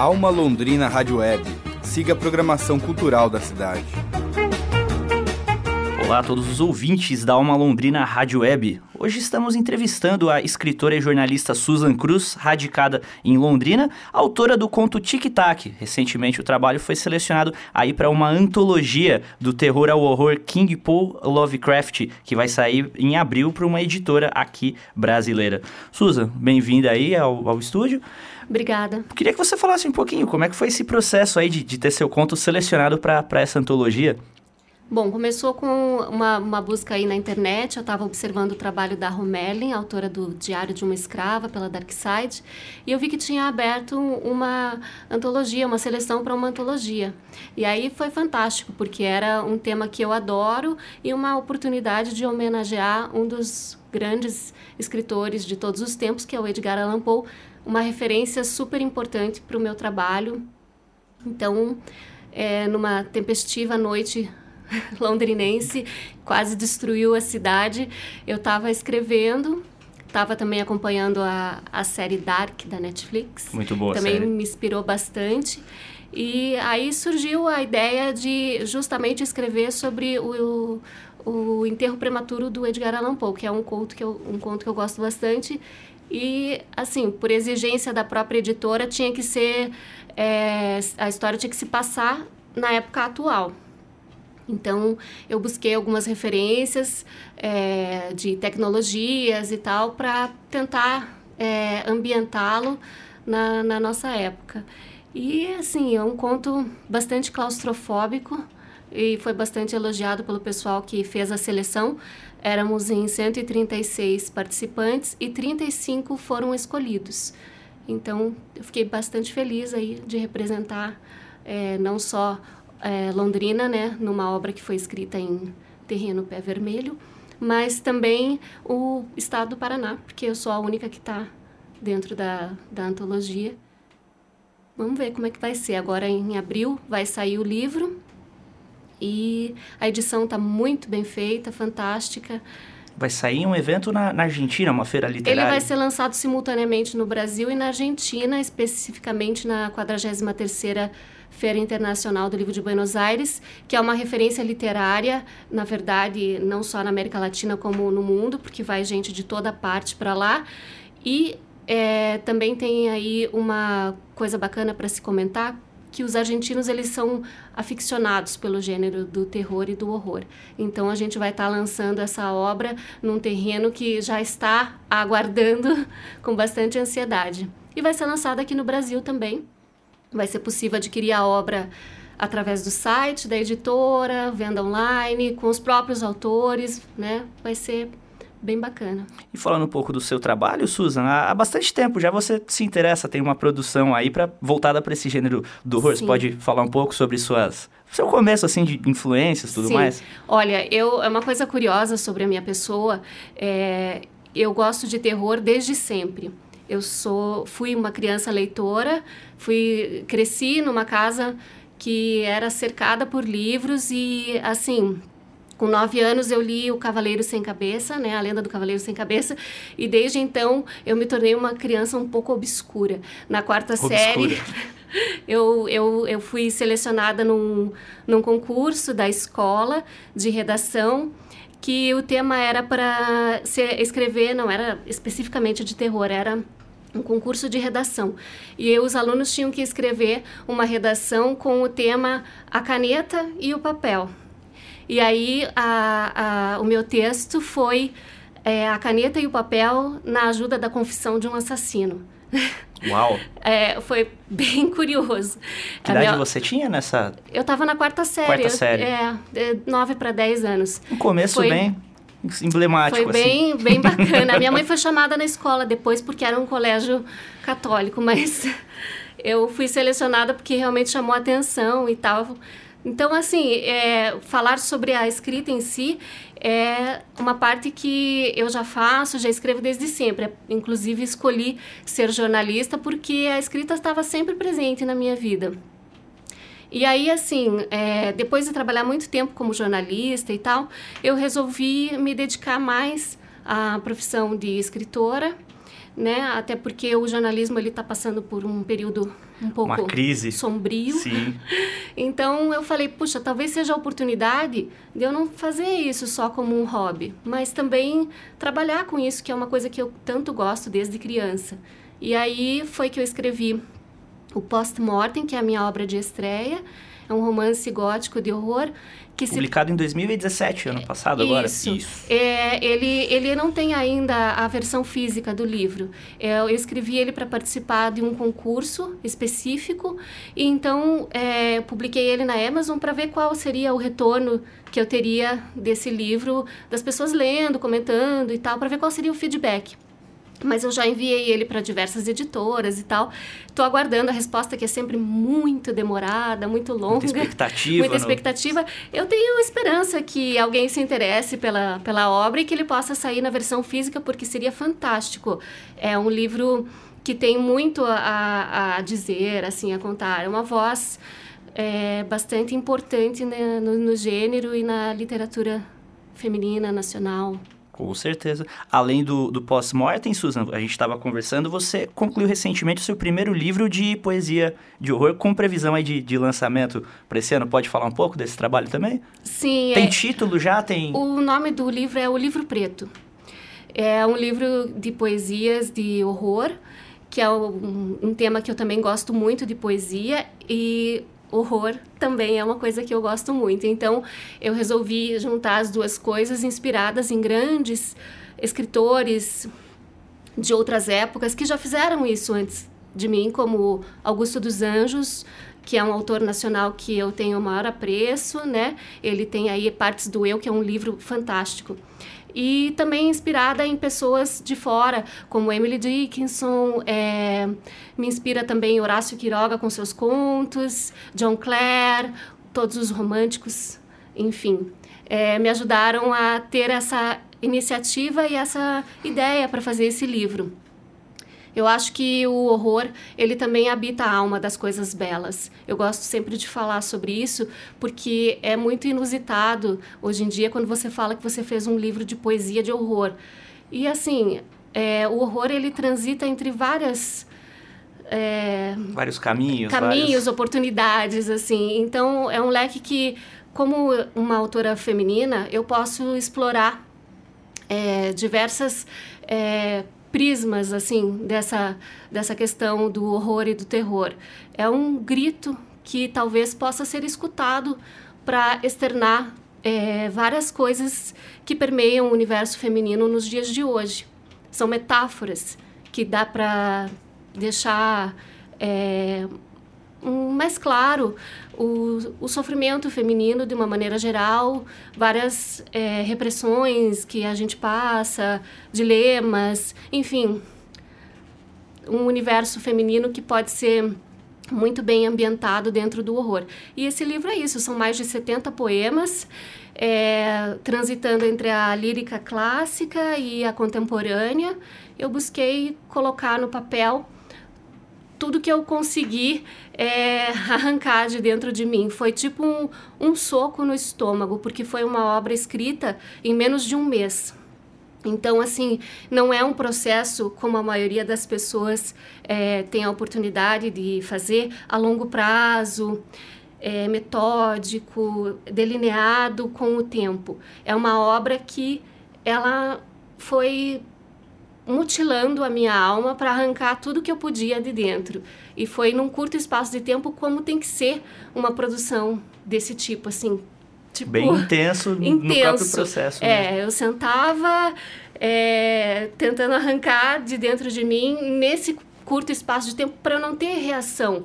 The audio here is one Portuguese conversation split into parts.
Alma Londrina Rádio Web. Siga a programação cultural da cidade. Olá a todos os ouvintes da Alma Londrina Rádio Web. Hoje estamos entrevistando a escritora e jornalista Susan Cruz, radicada em Londrina, autora do conto Tic Tac. Recentemente o trabalho foi selecionado aí para uma antologia do terror ao horror King Paul Lovecraft, que vai sair em abril para uma editora aqui brasileira. Susan, bem-vinda aí ao, ao estúdio. Obrigada. Queria que você falasse um pouquinho como é que foi esse processo aí de, de ter seu conto selecionado para essa antologia. Bom, começou com uma, uma busca aí na internet. Eu estava observando o trabalho da Romelin, autora do Diário de uma Escrava, pela Dark Side, e eu vi que tinha aberto uma antologia, uma seleção para uma antologia. E aí foi fantástico, porque era um tema que eu adoro e uma oportunidade de homenagear um dos grandes escritores de todos os tempos, que é o Edgar Allan Poe, uma referência super importante para o meu trabalho. Então, é, numa tempestiva noite londrinense, quase destruiu a cidade. Eu estava escrevendo, estava também acompanhando a, a série Dark da Netflix. Muito boa Também série. me inspirou bastante. E aí surgiu a ideia de justamente escrever sobre o, o, o enterro prematuro do Edgar Allan Poe, que é um conto que eu, um conto que eu gosto bastante. E, assim, por exigência da própria editora, tinha que ser. É, a história tinha que se passar na época atual. Então, eu busquei algumas referências é, de tecnologias e tal para tentar é, ambientá-lo na, na nossa época. E, assim, é um conto bastante claustrofóbico e foi bastante elogiado pelo pessoal que fez a seleção. Éramos em 136 participantes e 35 foram escolhidos. Então, eu fiquei bastante feliz aí de representar é, não só é, Londrina, né, numa obra que foi escrita em terreno pé vermelho, mas também o estado do Paraná, porque eu sou a única que está dentro da, da antologia. Vamos ver como é que vai ser. Agora, em abril, vai sair o livro e a edição está muito bem feita, fantástica. Vai sair um evento na, na, Argentina, uma feira literária? Ele vai ser lançado simultaneamente no Brasil e na Argentina, especificamente na 43ª Feira Internacional do Livro de Buenos Aires, que é uma referência literária, na verdade, não só na América Latina como no mundo, porque vai gente de toda parte para lá. E é, também tem aí uma coisa bacana para se comentar, que os argentinos eles são aficionados pelo gênero do terror e do horror. Então a gente vai estar tá lançando essa obra num terreno que já está aguardando com bastante ansiedade. E vai ser lançada aqui no Brasil também. Vai ser possível adquirir a obra através do site da editora, venda online, com os próprios autores, né? Vai ser bem bacana. E falando um pouco do seu trabalho, Susan, há bastante tempo já você se interessa, tem uma produção aí para voltada para esse gênero do horror. Você pode falar um pouco sobre suas seu começo assim de influências, tudo Sim. mais? Olha, eu é uma coisa curiosa sobre a minha pessoa. É, eu gosto de terror desde sempre. Eu sou, fui uma criança leitora, fui cresci numa casa que era cercada por livros e assim com nove anos eu li O Cavaleiro Sem Cabeça, né, a Lenda do Cavaleiro Sem Cabeça, e desde então eu me tornei uma criança um pouco obscura. Na quarta obscura. série eu, eu, eu fui selecionada num, num concurso da escola de redação que o tema era para escrever, não era especificamente de terror, era um concurso de redação. E os alunos tinham que escrever uma redação com o tema a caneta e o papel. E aí a, a, o meu texto foi é, a caneta e o papel na ajuda da confissão de um assassino. Uau! É, foi bem curioso. Que a idade minha... você tinha nessa? Eu estava na quarta série. Quarta série. É, nove para dez anos. Um começo foi... bem emblemático. Foi bem, assim. bem bacana. A minha mãe foi chamada na escola depois porque era um colégio católico, mas eu fui selecionada porque realmente chamou a atenção e tal. Então, assim, é, falar sobre a escrita em si é uma parte que eu já faço, já escrevo desde sempre. Inclusive, escolhi ser jornalista porque a escrita estava sempre presente na minha vida. E aí, assim, é, depois de trabalhar muito tempo como jornalista e tal, eu resolvi me dedicar mais à profissão de escritora. Né? Até porque o jornalismo ele está passando por um período um pouco Uma crise. sombrio. Sim. Então eu falei, puxa, talvez seja a oportunidade de eu não fazer isso só como um hobby, mas também trabalhar com isso, que é uma coisa que eu tanto gosto desde criança. E aí foi que eu escrevi o Post-Mortem, que é a minha obra de estreia. É um romance gótico de horror que se Publicado em 2017, ano passado agora. isso. É, ele, ele não tem ainda a versão física do livro. É, eu escrevi ele para participar de um concurso específico, e então é, publiquei ele na Amazon para ver qual seria o retorno que eu teria desse livro, das pessoas lendo, comentando e tal, para ver qual seria o feedback. Mas eu já enviei ele para diversas editoras e tal. Estou aguardando a resposta, que é sempre muito demorada, muito longa. Muita expectativa. Muita no- expectativa. Eu tenho esperança que alguém se interesse pela, pela obra e que ele possa sair na versão física, porque seria fantástico. É um livro que tem muito a, a dizer, assim, a contar. É uma voz é, bastante importante né, no, no gênero e na literatura feminina nacional. Com certeza. Além do, do pós-mortem, Susan, a gente estava conversando, você concluiu recentemente o seu primeiro livro de poesia de horror com previsão aí de, de lançamento para esse ano. Pode falar um pouco desse trabalho também? Sim, Tem é, título já? Tem... O nome do livro é O Livro Preto. É um livro de poesias de horror, que é um, um tema que eu também gosto muito de poesia e horror também é uma coisa que eu gosto muito. Então, eu resolvi juntar as duas coisas inspiradas em grandes escritores de outras épocas que já fizeram isso antes de mim, como Augusto dos Anjos, que é um autor nacional que eu tenho o maior apreço, né? Ele tem aí Partes do Eu, que é um livro fantástico. E também inspirada em pessoas de fora, como Emily Dickinson, é, me inspira também Horácio Quiroga com seus contos, John Clare, todos os românticos, enfim. É, me ajudaram a ter essa iniciativa e essa ideia para fazer esse livro. Eu acho que o horror, ele também habita a alma das coisas belas. Eu gosto sempre de falar sobre isso, porque é muito inusitado hoje em dia quando você fala que você fez um livro de poesia de horror. E assim, é, o horror ele transita entre várias é, Vários caminhos. caminhos, vários- oportunidades, assim. Então, é um leque que, como uma autora feminina, eu posso explorar é, diversas é, prismas, assim, dessa, dessa questão do horror e do terror. É um grito que talvez possa ser escutado para externar é, várias coisas que permeiam o universo feminino nos dias de hoje. São metáforas que dá para deixar é, mais claro o, o sofrimento feminino de uma maneira geral, várias é, repressões que a gente passa, dilemas, enfim, um universo feminino que pode ser muito bem ambientado dentro do horror. E esse livro é isso, são mais de 70 poemas, é, transitando entre a lírica clássica e a contemporânea. Eu busquei colocar no papel tudo que eu consegui é, arrancar de dentro de mim. Foi tipo um, um soco no estômago, porque foi uma obra escrita em menos de um mês. Então, assim, não é um processo como a maioria das pessoas é, tem a oportunidade de fazer a longo prazo, é, metódico, delineado com o tempo. É uma obra que ela foi mutilando a minha alma para arrancar tudo que eu podia de dentro. E foi num curto espaço de tempo como tem que ser uma produção desse tipo, assim. Tipo, Bem intenso, no próprio intenso. processo. né? É, eu sentava é, tentando arrancar de dentro de mim nesse curto espaço de tempo para eu não ter reação,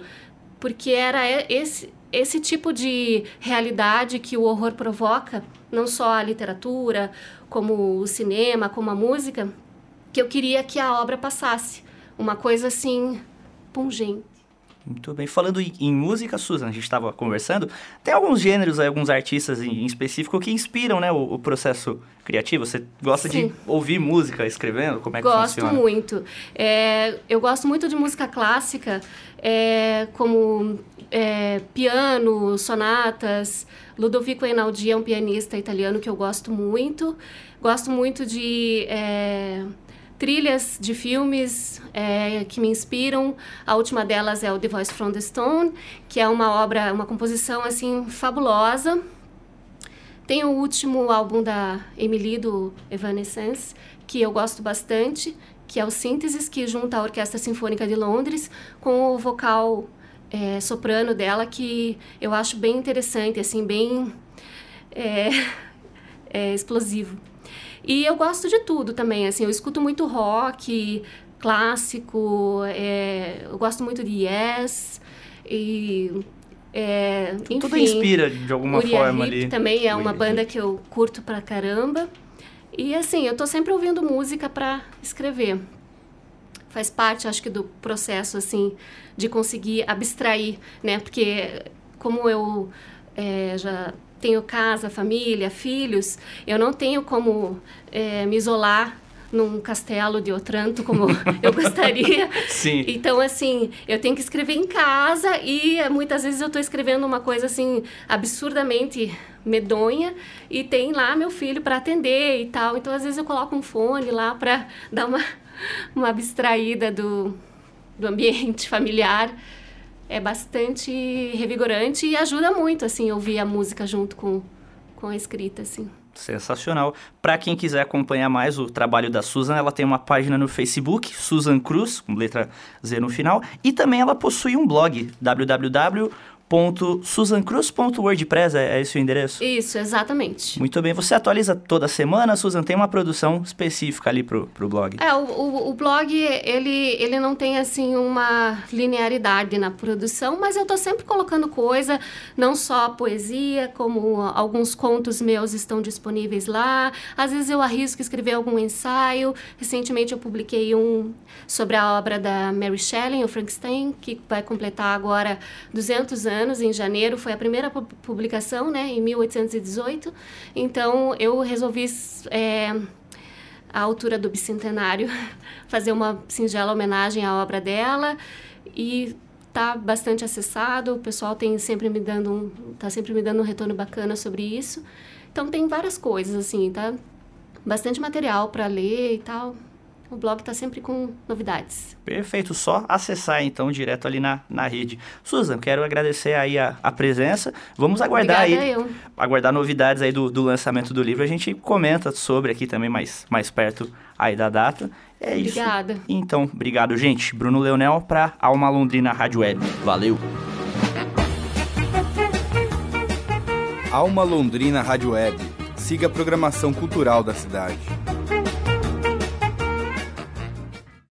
porque era esse esse tipo de realidade que o horror provoca, não só a literatura, como o cinema, como a música, que eu queria que a obra passasse, uma coisa assim pungente. Muito bem. Falando em, música, Susan, a gente estava conversando, tem alguns gêneros, alguns artistas em, específico que inspiram né, o, o processo criativo? Você gosta Sim. de ouvir música escrevendo? Como é que Gosto funciona? muito. É, eu gosto muito de música clássica, é, como é, piano, sonatas. Ludovico Einaudi é um pianista italiano que eu gosto muito. Gosto muito de é, trilhas de filmes é, que me inspiram. A última delas é o The Voice from the Stone, que é uma obra, uma composição assim fabulosa. Tem o último álbum da Emily do Evanescence, que eu gosto bastante, que é o Sínteses, que junta a Orquestra Sinfônica de Londres com o vocal é, soprano dela, que eu acho bem interessante, assim, bem é, é, explosivo. E eu gosto de tudo também, assim, eu escuto muito rock, clássico, é, eu gosto muito de Yes, e... É, enfim, Tudo inspira de alguma Uriah forma Heep ali. também é uma Uriah banda Heep. que eu curto pra caramba. E assim, eu tô sempre ouvindo música pra escrever. Faz parte, acho que, do processo, assim, de conseguir abstrair, né? Porque como eu é, já tenho casa, família, filhos, eu não tenho como é, me isolar num castelo de Otranto como eu gostaria. Sim. Então, assim, eu tenho que escrever em casa e eh, muitas vezes eu estou escrevendo uma coisa, assim, absurdamente medonha e tem lá meu filho para atender e tal. Então, às vezes eu coloco um fone lá para dar uma, uma abstraída do, do ambiente familiar. É bastante revigorante e ajuda muito, assim, ouvir a música junto com, com a escrita, assim. Sensacional. Para quem quiser acompanhar mais o trabalho da Susan, ela tem uma página no Facebook, Susan Cruz, com letra Z no final, e também ela possui um blog, www.susancruz.wordpress, é, é esse o endereço? Isso, exatamente. Muito bem, você atualiza toda semana, Susan? Tem uma produção específica ali pro, pro blog? É, o, o, o blog, ele, ele não tem, assim, uma linearidade na produção, mas eu tô sempre colocando coisa, não só poesia, como alguns contos meus estão disponíveis lá. Às vezes eu arrisco escrever algum ensaio. Recentemente eu publiquei um sobre a obra da Mary Shelley, o Frankenstein, que vai completar agora 200 anos, em janeiro. Foi a primeira pu- publicação, né, em 1818. Então eu resolvi... É, à altura do bicentenário, fazer uma singela homenagem à obra dela e tá bastante acessado, o pessoal tem sempre me dando um, tá sempre me dando um retorno bacana sobre isso. Então tem várias coisas assim, tá? Bastante material para ler e tal. O blog tá sempre com novidades. Perfeito, só acessar então direto ali na, na rede. Susan, quero agradecer aí a, a presença. Vamos aguardar Obrigada aí, eu. aguardar novidades aí do, do lançamento do livro. A gente comenta sobre aqui também mais, mais perto aí da data. É isso. Obrigada. Então, obrigado, gente. Bruno Leonel para Alma Londrina Rádio Web. Valeu. Alma Londrina Rádio Web. Siga a programação cultural da cidade.